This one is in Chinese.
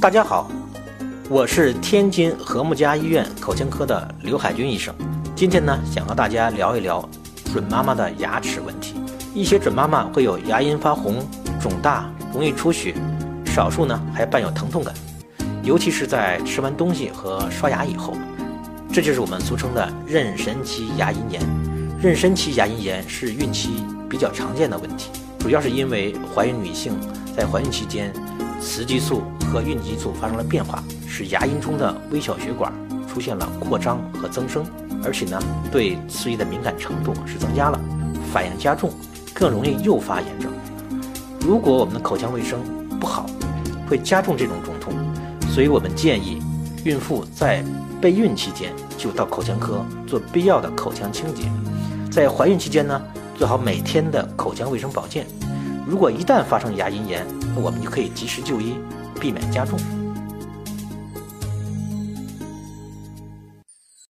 大家好，我是天津和睦家医院口腔科的刘海军医生。今天呢，想和大家聊一聊准妈妈的牙齿问题。一些准妈妈会有牙龈发红、肿大、容易出血，少数呢还伴有疼痛感，尤其是在吃完东西和刷牙以后。这就是我们俗称的妊娠期牙龈炎。妊娠期牙龈炎是孕期比较常见的问题，主要是因为怀孕女性在怀孕期间，雌激素和孕激素发生了变化，使牙龈中的微小血管出现了扩张和增生，而且呢，对刺激的敏感程度是增加了，反应加重，更容易诱发炎症。如果我们的口腔卫生不好，会加重这种肿痛，所以我们建议孕妇在备孕期间就到口腔科做必要的口腔清洁。在怀孕期间呢，做好每天的口腔卫生保健。如果一旦发生牙龈炎，我们就可以及时就医，避免加重。